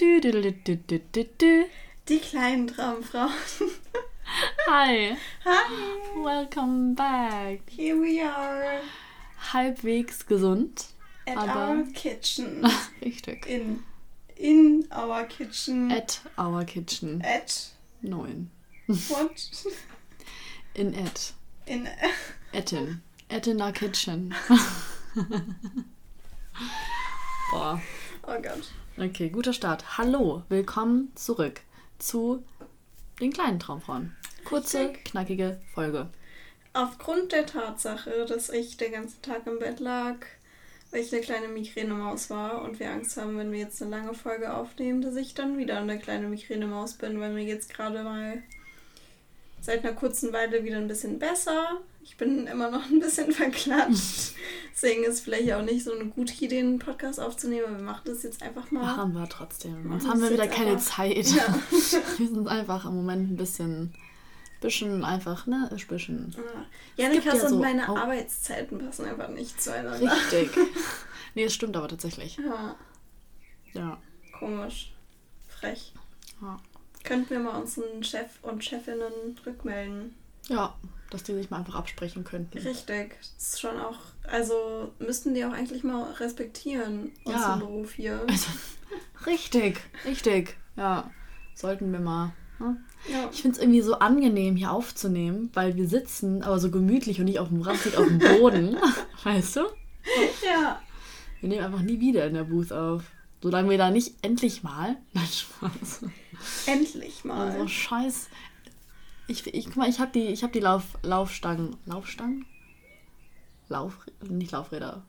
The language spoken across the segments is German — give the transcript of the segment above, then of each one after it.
Du, du, du, du, du, du, du. Die kleinen Traumfrauen. Hi, Hi, welcome back. here we are Halbwegs gesund. at Aber- our kitchen. Richtig. In, in our kitchen. At our kitchen. At 9. what? In at. In, Etin. At in our kitchen. Boah. oh Gott. Okay, guter Start. Hallo, willkommen zurück zu den kleinen Traumfrauen. Kurze, Richtig. knackige Folge. Aufgrund der Tatsache, dass ich den ganzen Tag im Bett lag, weil ich eine kleine Migränemaus war und wir Angst haben, wenn wir jetzt eine lange Folge aufnehmen, dass ich dann wieder eine kleine Migränemaus bin, weil mir jetzt gerade mal seit einer kurzen Weile wieder ein bisschen besser. Ich bin immer noch ein bisschen verklatscht. Deswegen ist vielleicht auch nicht so eine gute Idee, einen Podcast aufzunehmen, aber wir machen das jetzt einfach mal. Machen wir trotzdem. Machen Sonst haben wir wieder keine einfach. Zeit. Ja. Wir sind einfach im Moment ein bisschen, bisschen einfach, ne? Bisschen. Ja. Janikas ja und so- meine. Arbeitszeiten passen einfach nicht zueinander. Richtig. nee, es stimmt aber tatsächlich. Ja, Ja. komisch. Frech. Ja. Könnten wir mal unseren Chef und Chefinnen rückmelden. Ja, dass die sich mal einfach absprechen könnten. Richtig. Das ist schon auch, also müssten die auch eigentlich mal respektieren, Ja. unseren Beruf hier. Also, richtig, richtig. Ja, sollten wir mal. Ne? Ja. Ich finde es irgendwie so angenehm, hier aufzunehmen, weil wir sitzen, aber so gemütlich und nicht auf dem Rassig auf dem Boden. weißt du? ja. Wir nehmen einfach nie wieder in der Booth auf. Solange wir da nicht endlich mal. Nein, Spaß. Endlich mal. Also scheiß. Ich, ich, guck mal, ich habe die, ich hab die Lauf, Laufstangen. Laufstangen? Lauf, nicht Laufräder.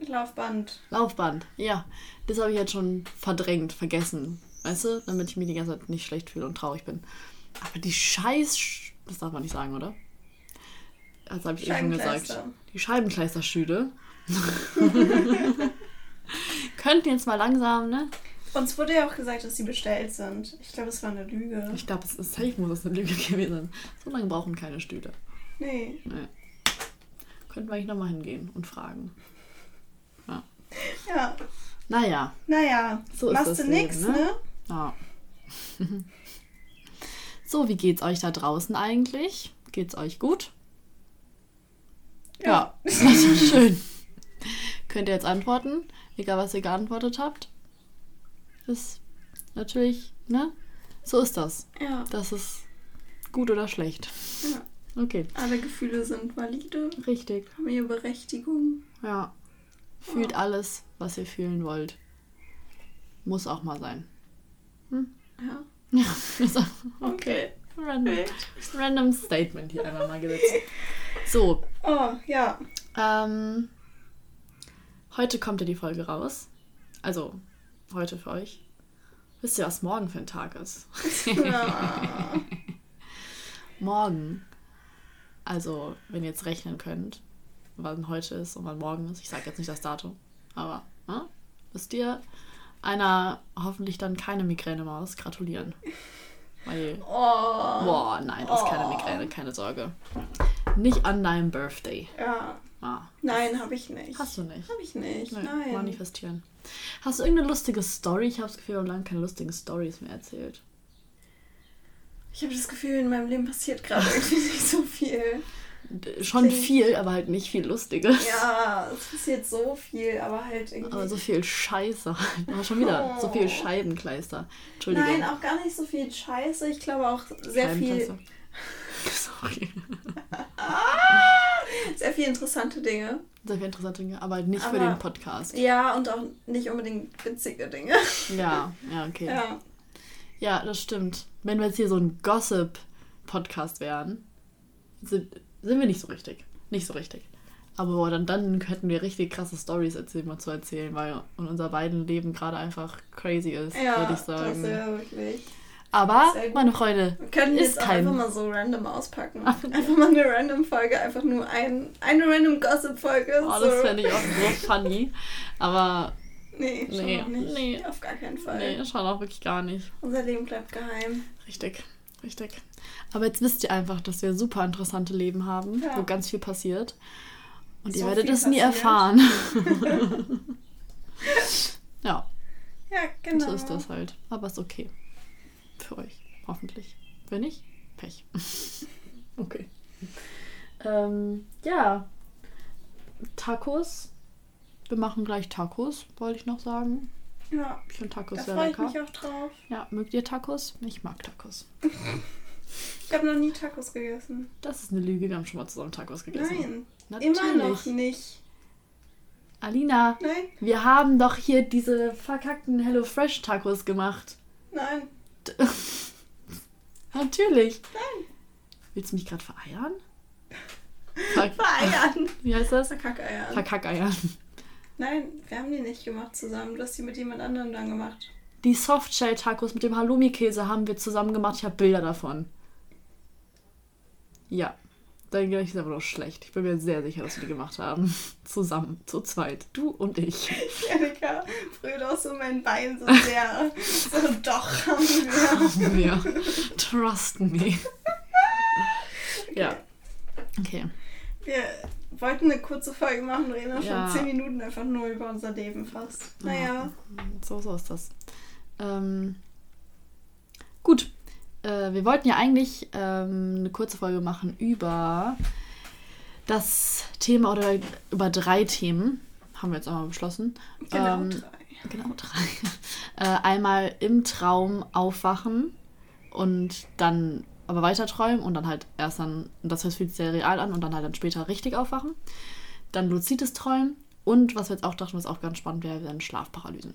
Laufband. Laufband. Ja, das habe ich jetzt schon verdrängt, vergessen. Weißt du? Damit ich mich die ganze Zeit nicht schlecht fühle und traurig bin. Aber die Scheiß. Das darf man nicht sagen, oder? Das habe ich eben schon gesagt. Scheibenkleister. Die Scheibenkleisterstühle. Könnten jetzt mal langsam, ne? Uns wurde ja auch gesagt, dass sie bestellt sind. Ich glaube, es war eine Lüge. Ich glaube, es ist safe, muss es eine Lüge gewesen sein. So lange brauchen keine Stühle. Nee. Nee. Könnten wir eigentlich nochmal hingehen und fragen. Ja. Naja, Naja. So ist machst du Leben, nix, ne? ne? ja. so, wie geht's euch da draußen eigentlich? Geht's euch gut? Ja. Das ist schön. Könnt ihr jetzt antworten? Egal, was ihr geantwortet habt. Ist natürlich, ne? So ist das. Ja. Das ist gut oder schlecht. ja. Okay, Alle Gefühle sind valide, richtig. haben ihre Berechtigung. Ja. Fühlt alles, was ihr fühlen wollt. Muss auch mal sein. Ja. Ja, ist auch- Okay. random, random Statement hier einmal mal gesetzt. So, Oh, ja. ähm, heute kommt ja die Folge raus. Also, heute für euch. Wisst ihr, was morgen für ein Tag ist? ja. morgen, also wenn ihr jetzt rechnen könnt, wann heute ist und wann morgen ist, ich sage jetzt nicht das Datum, aber ne, wisst ihr, einer hoffentlich dann keine Migräne-Maus gratulieren. Weil, Oh. boah, nein, das ist keine. Migräne, keine Sorge. Nicht an deinem Birthday. Ja. Ah, Nein, habe ich nicht. hast du nicht. Habe ich nicht. Nee, Nein. Manifestieren. Hast du irgendeine lustige Story? Ich habe das Gefühl, wir haben lange keine lustigen Stories mehr erzählt. Ich habe das Gefühl, in meinem Leben passiert gerade irgendwie nicht so viel. Schon Klingt- viel, aber halt nicht viel Lustiges. Ja, es passiert so viel, aber halt irgendwie. Aber so viel Scheiße. Aber schon wieder so viel Oh. Scheibenkleister. Entschuldigung. Nein, auch gar nicht so viel Scheiße. Ich glaube auch sehr viel. Sorry. Sehr viel interessante Dinge. Sehr viele interessante Dinge, aber nicht für Aber- den Podcast. Ja, und auch nicht unbedingt witzige Dinge. Ja, ja, okay. Ja. Ja. das stimmt. Wenn wir jetzt hier so ein Gossip-Podcast wären, sind, sind wir nicht so richtig. Nicht so richtig. Aber boah, dann, dann hätten wir richtig krasse Stories erzählen, mal zu erzählen, weil unser beiden Leben gerade einfach crazy ist, Ja, würde ich das sagen. ist ja wirklich. Aber, meine Freunde, können Ist jetzt kein- einfach mal so random auspacken. Einfach mal eine random Folge, einfach nur ein, eine random Gossip-Folge. oh, so. das fände ich auch so funny. Aber Nee, schon Nee, nicht. nee. Auf gar keinen Fall. nee, schon auch wirklich gar nicht. Unser Leben bleibt geheim. Richtig, richtig. Aber jetzt wisst ihr einfach, dass wir super interessante Leben haben, Ja. wo ganz viel passiert. Und ihr So werdet viel es nie erfahren. ja, Ja, genau. So ist das halt. Aber ist okay. Für euch. Hoffentlich. Wenn nicht, Pech. okay. Ähm, ja. Tacos. Wir machen gleich Tacos, wollte ich noch sagen. Ja, Ich finde Tacos da sehr freue ich lecker. mich auch drauf. Ja, mögt ihr Tacos? Ich mag Tacos. Ich habe noch nie Tacos gegessen. Das ist eine Lüge, wir haben schon mal zusammen Tacos gegessen. Nein, Natürlich. immer noch nicht. Alina, Nein, wir haben doch hier diese verkackten HelloFresh Tacos gemacht. nein, Natürlich. nein. Willst du mich gerade vereiern? Ver Vereiern. Wie heißt das? Verkackeiern. Verkackeiern. Nein, wir haben die nicht gemacht zusammen. Du hast die mit jemand anderem dann gemacht. Die Softshell-Tacos mit dem Halloumi-Käse haben wir zusammen gemacht. Ich habe Bilder davon. Ja. Dein Gericht ist aber doch schlecht. Ich bin mir sehr sicher, dass wir die gemacht haben. Zusammen, zu zweit. Du und ich. Janika brüllt auch so mein Bein so sehr. so, doch, haben wir. Ja. Trust me. Ja. Okay. Wir wollten eine kurze Folge machen, reden auch Ja. schon 10 Minuten einfach nur über unser Leben fast. Naja, So, so ist das. Ähm, gut. Äh, wir wollten ja eigentlich ähm, eine kurze Folge machen über das Thema oder über drei Themen. Haben wir jetzt einmal beschlossen. genau Ähm, drei. Genau, drei. Äh, einmal im Traum aufwachen und dann aber weiter träumen und dann halt erst dann, das fühlt sich sehr real an und dann halt dann später richtig aufwachen. Dann luzides Träumen und was wir jetzt auch dachten, was auch ganz spannend wäre, wären Schlafparalysen.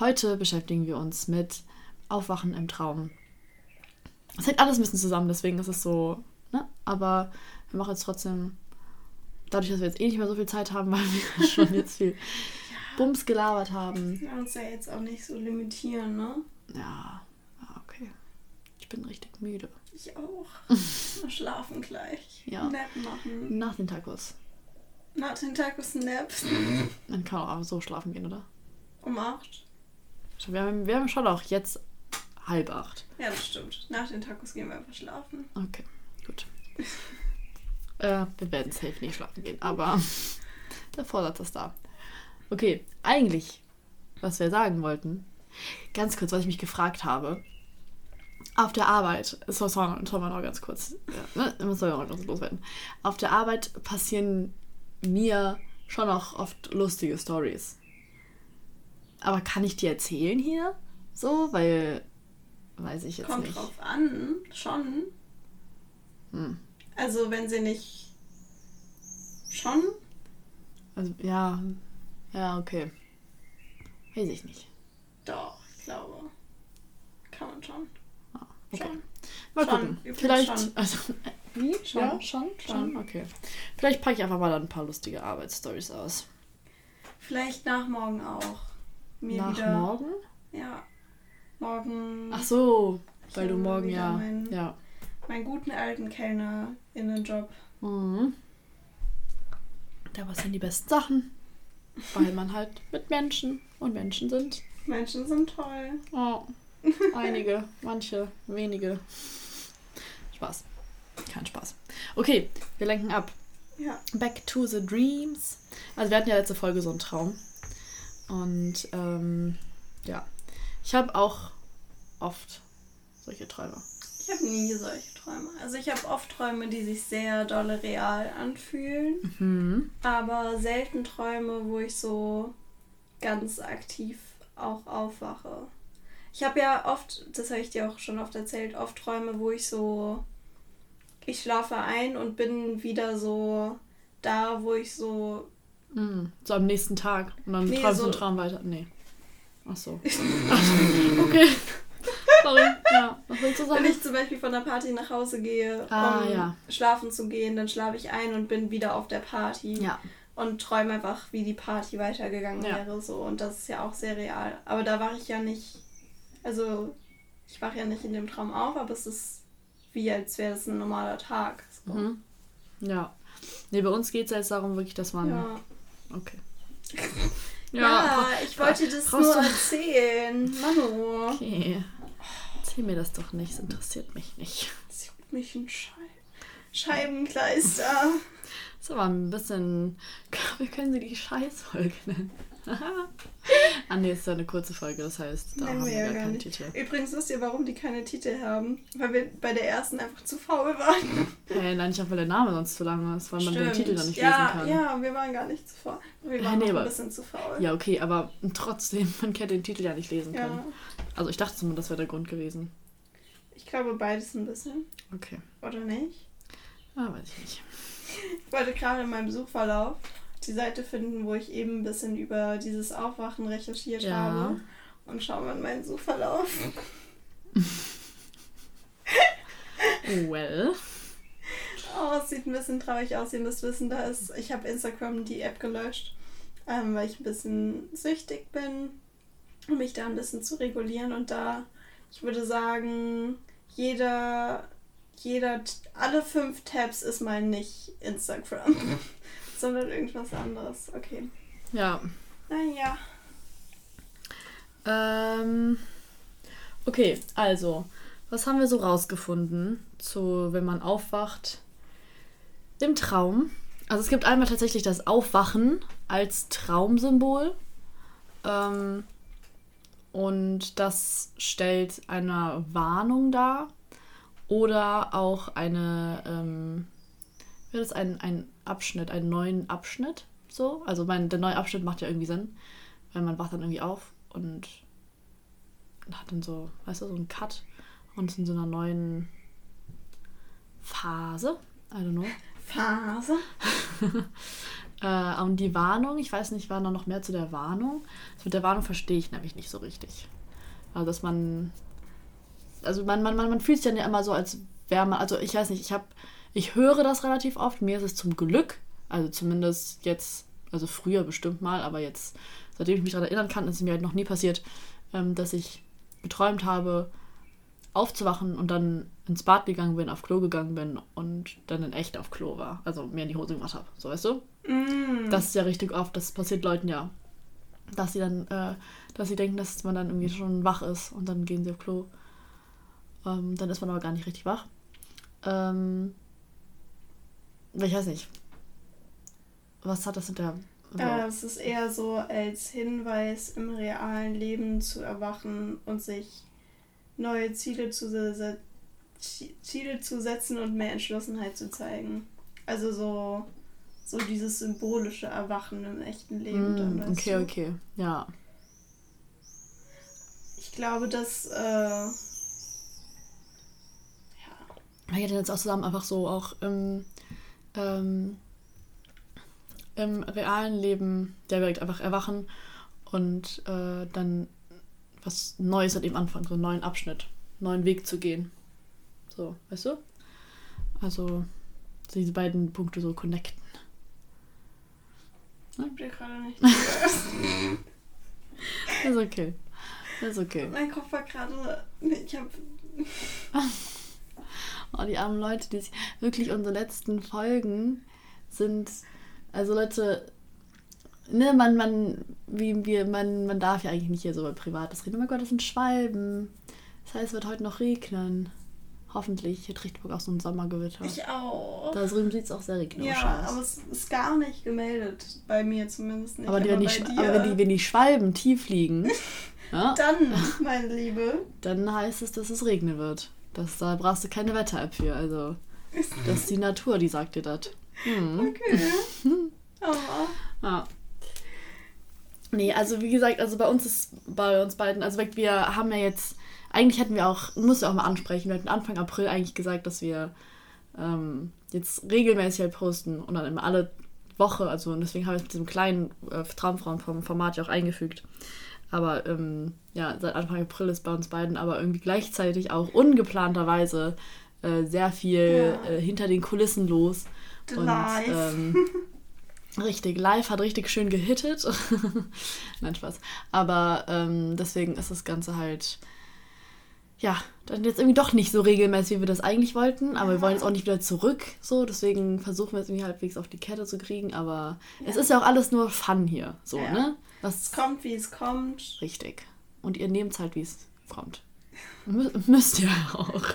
Heute beschäftigen wir uns mit Aufwachen im Traum. Es hängt alles ein bisschen zusammen, deswegen ist es so, ne? Aber wir machen jetzt trotzdem, dadurch, dass wir jetzt eh nicht mehr so viel Zeit haben, weil wir schon jetzt viel Bums gelabert haben. Wir uns ja jetzt auch nicht so limitieren, ne? Ja, okay. Ich bin richtig müde. Ich auch. Schlafen gleich. Ja. Nap machen. Nach den Tacos. Nach den Tacos Nap. Man kann auch so schlafen gehen, oder? Um 8. Wir haben, wir haben schon auch jetzt halb acht. Ja, das stimmt. Nach den Tacos gehen wir einfach schlafen. Okay, gut. äh, wir werden safe nicht schlafen gehen, aber der Vorsatz ist da. Okay, eigentlich, was wir sagen wollten, ganz kurz, was ich mich gefragt habe. Auf der Arbeit, so, sorry, sorry noch ganz kurz, ja, ne, soll ja noch ganz loswerden. Auf der Arbeit passieren mir schon auch oft lustige Stories. Aber kann ich die erzählen hier? So, weil weiß ich jetzt Kommt nicht. drauf an, schon. Hm. Also wenn sie nicht schon. Also, ja, ja, okay. Weiß ich nicht. Doch, ich glaube. Kann man schon. Ah, okay. Schon. Mal Schon, gucken. übrigens Vielleicht. schon. Also, wie? Schon. Ja, schon? Schon, okay. Vielleicht packe ich einfach mal dann ein paar lustige Arbeitsstories aus. Vielleicht nach morgen auch. Mir Nach wieder. morgen? Ja. Morgen Ach so, weil du morgen ja. meinen- Ja. meinen guten alten Kellner in den Job. Mhm. Da passieren die besten Sachen. Weil man halt mit Menschen und Menschen sind. Menschen sind toll. Oh, einige, manche, wenige. Spaß. Kein Spaß. Okay, wir lenken ab. Ja. Back to the Dreams. Also wir hatten ja letzte Folge so einen Traum. Und ähm, ja, ich habe auch oft solche Träume. Ich habe nie solche Träume. Also ich habe oft Träume, die sich sehr dolle real anfühlen, Mhm. aber selten Träume, wo ich so ganz aktiv auch aufwache. Ich habe ja oft, das habe ich dir auch schon oft erzählt, oft Träume, wo ich so, ich schlafe ein und bin wieder so da, wo ich so, Mhm. So am nächsten Tag. Und dann Nee, träumst du so- einen Traum weiter. Nee. Ach so. okay. Sorry. Ja, was willst du wenn sagen? ich zum Beispiel von der Party nach Hause gehe, Ah, um ja. schlafen zu gehen, dann schlafe ich ein und bin wieder auf der Party. Ja. und träume einfach, wie die Party weitergegangen Ja. wäre. So. Und das ist ja auch sehr real. Aber da wache ich ja nicht, also ich wache ja nicht in dem Traum auf, aber es ist wie, als wäre das ein normaler Tag. So. Mhm. Ja. Nee, bei uns geht es jetzt darum, wirklich, dass man. Ja. Okay. Ja, ich wollte das nur erzählen. Manu. Okay. Erzähl mir das doch nicht, es interessiert mich nicht. Das juckt mich ein Schei Scheibenkleister. Das ist aber ein bisschen. Wir können sie die Scheißfolge nennen. ah nee, ist ja eine kurze Folge, das heißt, da Nennen haben wir ja gar gar nicht. Titel. Übrigens wisst ihr, warum die keine Titel haben? Weil wir bei der ersten einfach zu faul waren. Äh, nein, nicht auch, weil der Name sonst zu lang ist, weil man den Titel dann nicht ja, lesen kann. Ja, wir waren gar nicht zu faul. Wir waren nee, noch ein bisschen zu faul. Ja, okay, aber trotzdem, man hätte den Titel ja nicht lesen können. Ja, Also ich dachte zumindest, das wäre der Grund gewesen. ich glaube beides ein bisschen. Okay. Oder nicht? Ah, weiß ich nicht. Ich wollte gerade in meinem Suchverlauf die Seite finden, wo ich eben ein bisschen über dieses Aufwachen recherchiert Ja. habe. Und schau mal in meinen Suchverlauf. Well. Oh, es sieht ein bisschen traurig aus. Ihr müsst wissen, da ist. Ich habe Instagram die App gelöscht, ähm, weil ich ein bisschen süchtig bin, um mich da ein bisschen zu regulieren. Und da, ich würde sagen, jeder, jeder, alle fünf Tabs ist mal nicht Instagram, sondern irgendwas anderes. Okay. Ja. Naja. Ähm, okay, also, was haben wir so rausgefunden zu, wenn man aufwacht im Traum? Also es gibt einmal tatsächlich das Aufwachen als Traumsymbol. Ähm, und das stellt eine Warnung dar oder auch eine, ähm, das ein, ein Abschnitt, einen neuen Abschnitt? So, also mein, der neue Abschnitt macht ja irgendwie Sinn, weil man wacht dann irgendwie auf und hat dann so, weißt du, so einen Cut und ist in so einer neuen Phase. I don't know. Phase. Äh, und die Warnung, ich weiß nicht, war da noch mehr zu der Warnung? Das mit der Warnung verstehe ich nämlich nicht so richtig. Also, dass man. Also, man, man, man, man fühlt sich dann ja immer so, als wäre man. Also, ich weiß nicht, ich habe. Ich höre das relativ oft. Mir ist es zum Glück, also zumindest jetzt, also früher bestimmt mal, aber jetzt, seitdem ich mich daran erinnern kann, ist es mir halt noch nie passiert, ähm, dass ich geträumt habe, aufzuwachen und dann ins Bad gegangen bin, auf Klo gegangen bin und dann in echt auf Klo war. Also mir in die Hose gemacht habe. So, weißt du? Mm. Das ist ja richtig oft, das passiert Leuten ja. Dass sie dann, äh, dass sie denken, dass man dann irgendwie schon wach ist und dann gehen sie auf Klo. Ähm, dann ist man aber gar nicht richtig wach. Ähm, ich weiß nicht. Was hat das mit der. Äh, es ist eher so als Hinweis, im realen Leben zu erwachen und sich neue Ziele zu, Ziele zu setzen und mehr Entschlossenheit zu zeigen. Also so, so dieses symbolische Erwachen im echten Leben. dann, mm, weißt okay, du? okay. Ja. Ich glaube, dass. Äh, ja, Wir hätten jetzt auch zusammen einfach so auch im, ähm, im realen Leben ja, direkt einfach erwachen und äh, dann was Neues halt eben anfangen, so einen neuen Abschnitt, einen neuen Weg zu gehen. So, weißt du? Also diese beiden Punkte so connecten. ich hab dir gerade nicht ist okay. Das ist okay. mein Kopf war gerade. Ich hab. Oh, die armen Leute, die sich wirklich unsere letzten Folgen sind. Also Leute, ne, man, man, wie wir, man, man darf ja eigentlich nicht hier so über Privates reden. Oh mein Gott, das sind Schwalben. Das heißt, es wird heute noch regnen. Hoffentlich. Hier trägt Bock auch so ein Sommergewitter. Ich auch. Da drüben sieht es auch sehr regnerisch Ja, aus. aber es ist gar nicht gemeldet. Bei mir zumindest nicht. aber, die, wenn, die, aber wenn, die, wenn die Schwalben tief liegen, ja, Dann, meine Liebe. dann heißt es, dass es regnen wird. Das, da brauchst du keine Wetter-App für. Also, das ist die Natur, die sagt dir das. Hm. Okay. Aber Ja. Nee, also wie gesagt, also bei uns ist bei uns beiden, also wir haben ja jetzt, eigentlich hätten wir auch, muss ja auch mal ansprechen, wir hatten Anfang April eigentlich gesagt, dass wir ähm, jetzt regelmäßig halt posten und dann immer alle Woche, also und deswegen habe ich mit diesem kleinen äh, Traumfrauen vom Format ja auch eingefügt. Aber ähm, ja, seit Anfang April ist bei uns beiden aber irgendwie gleichzeitig auch ungeplanterweise äh, sehr viel Ja. äh, hinter den Kulissen los. Live. ähm, richtig, live hat richtig schön gehittet. Nein, Spaß. Aber ähm, deswegen ist das Ganze halt, ja, dann jetzt irgendwie doch nicht so regelmäßig, wie wir das eigentlich wollten. Aber wir wollen jetzt auch nicht wieder zurück. So, deswegen versuchen wir es irgendwie halbwegs auf die Kette zu kriegen. Aber es ist ja auch alles nur Fun hier. So, Ja. Ne? es Das kommt, wie es kommt. richtig. Und ihr nehmt es halt, wie es kommt. Mü müsst ihr auch.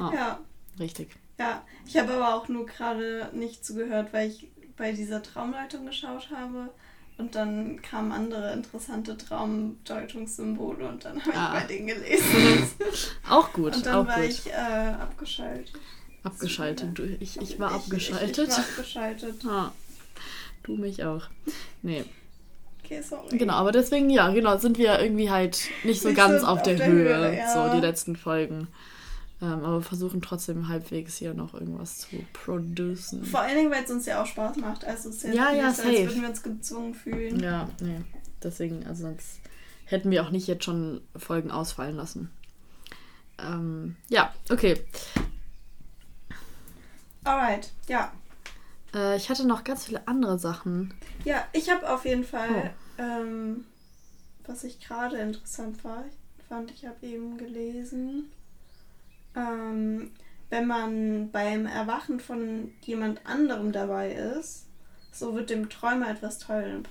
Ah. Ja. Richtig. Ja. Ich habe aber auch nur gerade nicht zugehört, weil ich bei dieser Traumleitung geschaut habe. Und dann kamen andere interessante Traumdeutungssymbole und dann habe ich ah. bei denen gelesen. auch gut. Und dann auch war gut. ich äh, abgeschaltet. Abgeschaltet. Du, ich, ich war ich, abgeschaltet. Ich, ich war abgeschaltet. Ah. Du mich auch. Nee. Okay, sorry. Genau, aber deswegen, ja, genau, sind wir irgendwie halt nicht so Wir ganz sind auf der, auf der Höhe, Höhe, ja. so die letzten Folgen. Ähm, aber versuchen trotzdem halbwegs hier noch irgendwas zu producen. Vor allen Dingen, weil es uns ja auch Spaß macht. Also es ist Ja, nicht ja, so, als würden wir uns gezwungen fühlen. Ja, nee. Deswegen, also sonst hätten wir auch nicht jetzt schon Folgen ausfallen lassen. Ähm, ja, okay. Alright, ja. Äh, ich hatte noch ganz viele andere Sachen. Ja, ich habe auf jeden Fall, ähm, was ich gerade interessant war, fand, ich habe eben gelesen, ähm, wenn man beim Erwachen von jemand anderem dabei ist, so wird dem Träumer etwas, Toll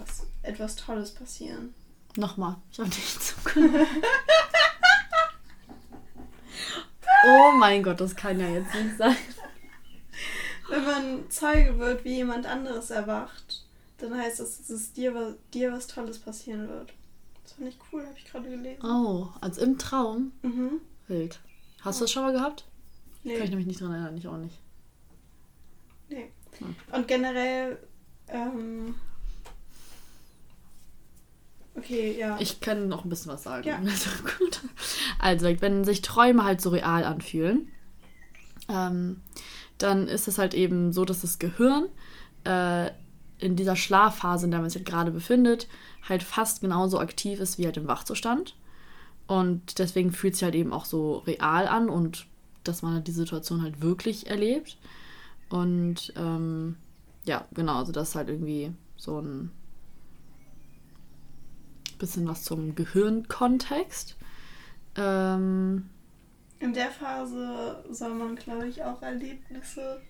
etwas Tolles passieren. Nochmal, ich habe nicht zugehört. oh mein Gott, das kann ja jetzt nicht sein. Wenn man Zeuge wird, wie jemand anderes erwacht, dann heißt das, dass es dir, dir was Tolles passieren wird. Das fand ich cool, habe ich gerade gelesen. Oh, also im Traum? Mhm. Wild. Hast du das schon mal gehabt? Nee. Kann ich nämlich nicht dran erinnern, ich auch nicht. Nee. Hm. Und generell, ähm, okay, ja. Ich kann noch ein bisschen was sagen. Ja. Also, gut. also wenn sich Träume halt so real anfühlen, ähm, dann ist es halt eben so, dass das Gehirn äh, in dieser Schlafphase, in der man sich halt gerade befindet, halt fast genauso aktiv ist wie halt im Wachzustand. Und deswegen fühlt sich halt eben auch so real an und dass man halt die Situation halt wirklich erlebt. Und ähm, ja, genau, also das ist halt irgendwie so ein bisschen was zum Gehirnkontext. Ähm, In der Phase soll man, glaube ich, auch Erlebnisse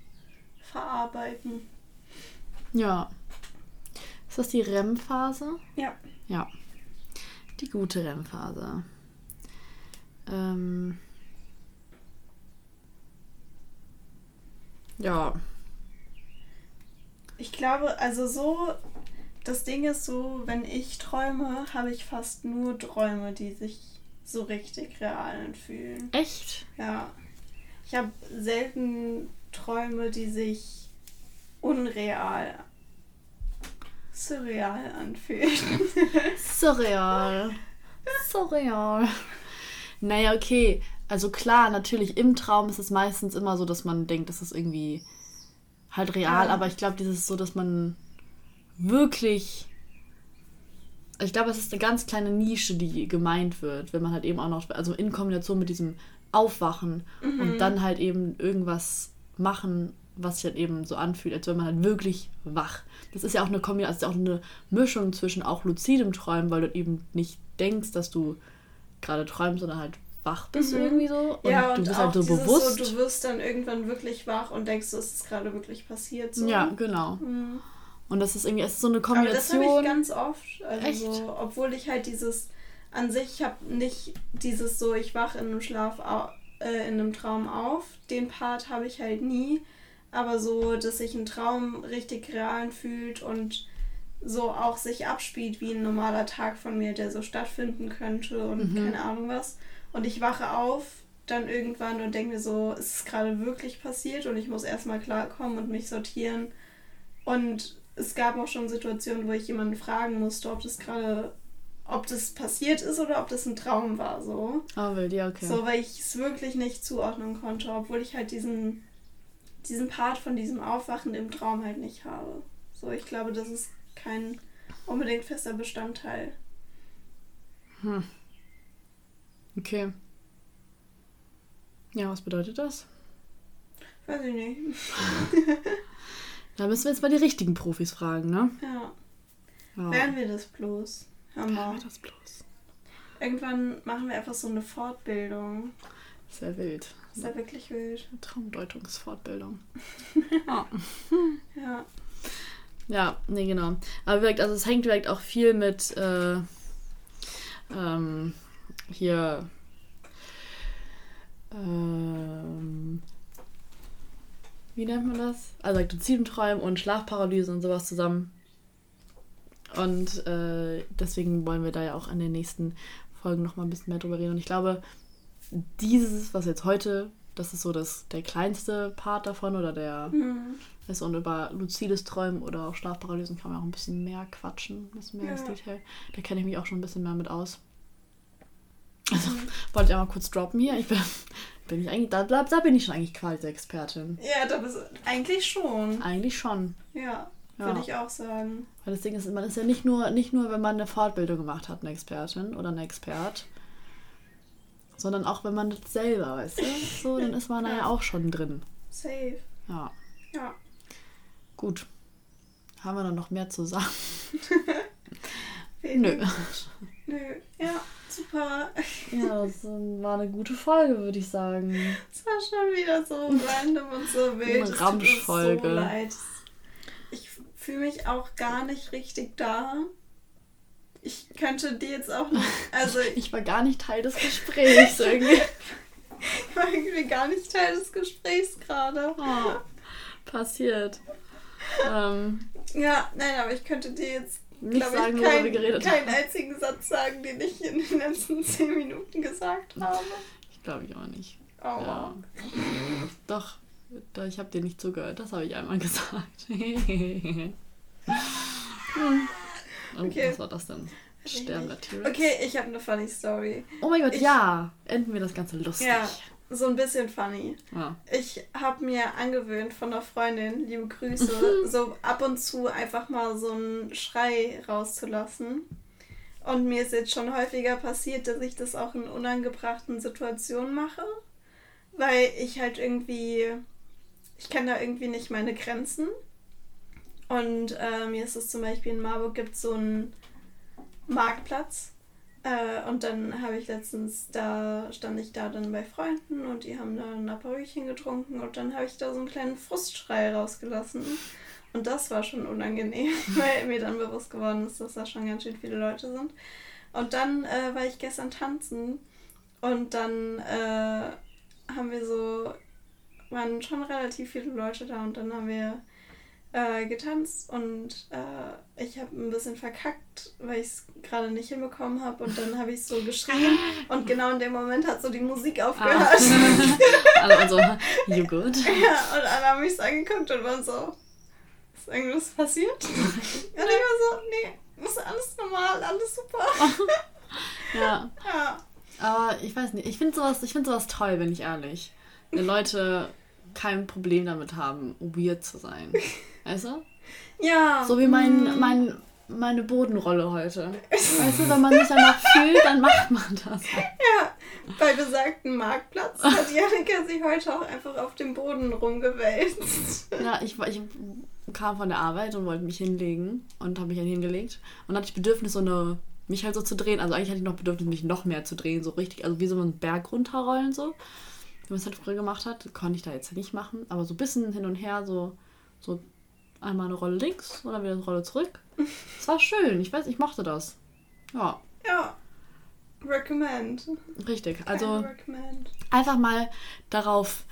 verarbeiten. ja. Ist das die REM-Phase? Ja. Ja. Die gute REM-Phase. Ähm. Ja. Ich glaube, also so, das Ding ist so, wenn ich träume, habe ich fast nur Träume, die sich so richtig real anfühlen. Echt? Ja. Ich habe selten Träume, die sich unreal, surreal anfühlen. Surreal. Surreal. Naja, okay. Also klar, natürlich im Traum ist es meistens immer so, dass man denkt, das ist irgendwie halt real, Ja. aber ich glaube, dieses so, dass man wirklich. Ich glaube, es ist eine ganz kleine Nische, die gemeint wird, wenn man halt eben auch noch, also in Kombination mit diesem Aufwachen und dann halt eben irgendwas machen, was sich halt eben so anfühlt, als wenn man halt wirklich wach. Das ist ja auch eine Kombination, also auch eine Mischung zwischen auch luzidem Träumen, weil du eben nicht denkst, dass du gerade träumst, sondern halt wach bist Mhm. irgendwie so. Und ja, du und bist auch halt so bewusst. So, du wirst dann irgendwann wirklich wach und denkst, es ist gerade wirklich passiert. So. ja, genau. Mhm. Und das ist irgendwie, es ist so eine Aber das habe Kombination. ich ganz oft. Also Echt? So, obwohl ich halt dieses, an sich, ich habe nicht dieses so, ich wach in einem Schlaf, äh, in einem Traum auf. Den Part habe ich halt nie. Aber so, dass sich ein Traum richtig real fühlt und so auch sich abspielt wie ein normaler Tag von mir, der so stattfinden könnte und Mhm. keine Ahnung was. Und ich wache auf dann irgendwann und denke mir so, ist es gerade wirklich passiert und ich muss erstmal klarkommen und mich sortieren. Und es gab auch schon Situationen, wo ich jemanden fragen musste, ob das gerade, ob das passiert ist oder ob das ein Traum war, so. Oh, wild, ja, okay. So, weil ich es wirklich nicht zuordnen konnte, obwohl ich halt diesen, diesen Part von diesem Aufwachen im Traum halt nicht habe. So, ich glaube, das ist kein unbedingt fester Bestandteil. Okay. Ja, was bedeutet das? Weiß ich nicht. Da müssen wir jetzt mal die richtigen Profis fragen, ne? Ja. Ja. Wären wir das bloß? Hör mal. das bloß. Irgendwann machen wir einfach so eine Fortbildung. Sehr wild. Ist ja wirklich wild. Traumdeutungsfortbildung. ja. Ja. ja, nee, genau. Aber wirkt, also es hängt direkt auch viel mit äh, ähm, hier ähm, wie nennt man das? Also like, luziden Träumen und Schlafparalyse und sowas zusammen. Und äh, deswegen wollen wir da ja auch in den nächsten Folgen nochmal ein bisschen mehr drüber reden. Und ich glaube, dieses, was jetzt heute, das ist so das, der kleinste Part davon oder der. Mhm. Ist und über luzides Träumen oder auch Schlafparalysen kann man auch ein bisschen mehr quatschen, ein bisschen mehr ins Ja. Detail. Da kenne ich mich auch schon ein bisschen mehr mit aus. Also, wollte ich einmal kurz droppen hier. Ich bin, bin ich eigentlich, da, da, bin ich schon eigentlich quasi Expertin. Ja, da bist du eigentlich schon. Eigentlich schon. Ja, Ja. würde ich auch sagen. Weil das Ding ist, man ist ja nicht nur, nicht nur, wenn man eine Fortbildung gemacht hat, eine Expertin oder ein Expert, sondern auch, wenn man das selber, weißt du? So, dann ist man da ja auch schon drin. Safe. Ja, Ja. gut. Haben wir dann noch mehr zu sagen? Nö. Nö. Ja, super. Ja, das war eine gute Folge, würde ich sagen. Es war schon wieder so random und so wild. Eine Ramschfolge. So leid. Ich fühle mich auch gar nicht richtig da. Ich könnte dir jetzt auch nicht. Also, ich Ich war gar nicht Teil des Gesprächs irgendwie. war irgendwie gar nicht Teil des Gesprächs gerade. Oh, passiert. Ähm, Ja, nein, aber ich könnte dir jetzt, nicht glaube sagen, ich, worüber kein, wir geredet keinen haben. einzigen Satz sagen, den ich in den letzten zehn Minuten gesagt habe. Ich glaube ich auch nicht. Oh. Ja. Doch, ich habe dir nicht zugehört. Das habe ich einmal gesagt. oh, Okay. Was war das denn? Sterben? Okay, ich habe eine funny Story. Oh mein Gott, Ich- ja. Enden wir das Ganze lustig. Ja, so ein bisschen funny. Ja. Ich habe mir angewöhnt von einer Freundin, liebe Grüße, so ab und zu einfach mal so einen Schrei rauszulassen. Und mir ist jetzt schon häufiger passiert, dass ich das auch in unangebrachten Situationen mache, weil ich halt irgendwie, ich kenne da irgendwie nicht meine Grenzen. Und äh, mir ist es zum Beispiel in Marburg gibt so einen Marktplatz. Äh, und dann habe ich letztens, da stand ich da dann bei Freunden und die haben da ein Aperolchen getrunken und dann habe ich da so einen kleinen Frustschrei rausgelassen. Und das war schon unangenehm, weil mir dann bewusst geworden ist, dass da schon ganz schön viele Leute sind. Und dann äh, war ich gestern tanzen und dann äh, haben wir so, waren schon relativ viele Leute da und dann haben wir äh, getanzt und äh, ich habe ein bisschen verkackt, weil ich es gerade nicht hinbekommen habe und dann habe ich so geschrien und genau in dem Moment hat so die Musik aufgehört. Also, also, you good? ja, und alle haben mich so angeguckt und waren so, ist irgendwas passiert? und ich war so, nee, ist alles normal, alles super. Ja. ja. Aber ich weiß nicht, ich finde sowas, ich find sowas toll, bin ich ehrlich. Wenn Leute kein Problem damit haben, weird zu sein. Weißt du? Ja. So wie mein, mm, mein, meine Bodenrolle heute. Weißt du, wenn man sich danach fühlt, dann macht man das. Ja, bei besagten Marktplatz hat Janika sich heute auch einfach auf dem Boden rumgewälzt. Ja, ich, ich kam von der Arbeit und wollte mich hinlegen und habe mich dann hingelegt. Und hatte ich Bedürfnis, so eine, mich halt so zu drehen. Also eigentlich hatte ich noch Bedürfnis, mich noch mehr zu drehen. So richtig, also wie so einen Berg runterrollen so. Wie man es halt früher gemacht hat. Konnte ich da jetzt nicht machen. Aber so ein bisschen hin und her, so, so einmal eine Rolle links oder wieder eine Rolle zurück. Es war schön. Ich weiß, ich mochte das. Ja, Ja. Recommend. richtig. Also recommend. einfach mal darauf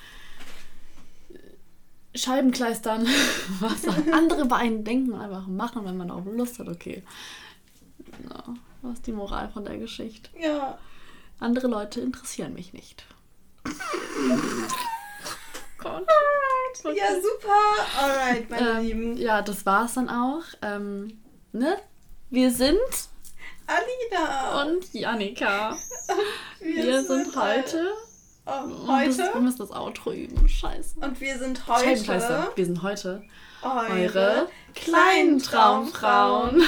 Scheiben kleistern, was andere bei einem denken, einfach machen, wenn man darauf Lust hat, okay. Ja, was ist die Moral von der Geschichte? Ja. Andere Leute interessieren mich nicht. Gott. Alright. Ja, super. Alright, meine Ähm, Lieben. ja, das war's dann auch. Ähm, ne? Wir sind Alina. und Janika. Wir, sind heute. Oh, Oh, das, wir heute. müssen das Outro üben. Scheiße. Und wir sind heute Wir sind heute eure eure kleinen Traumfrauen.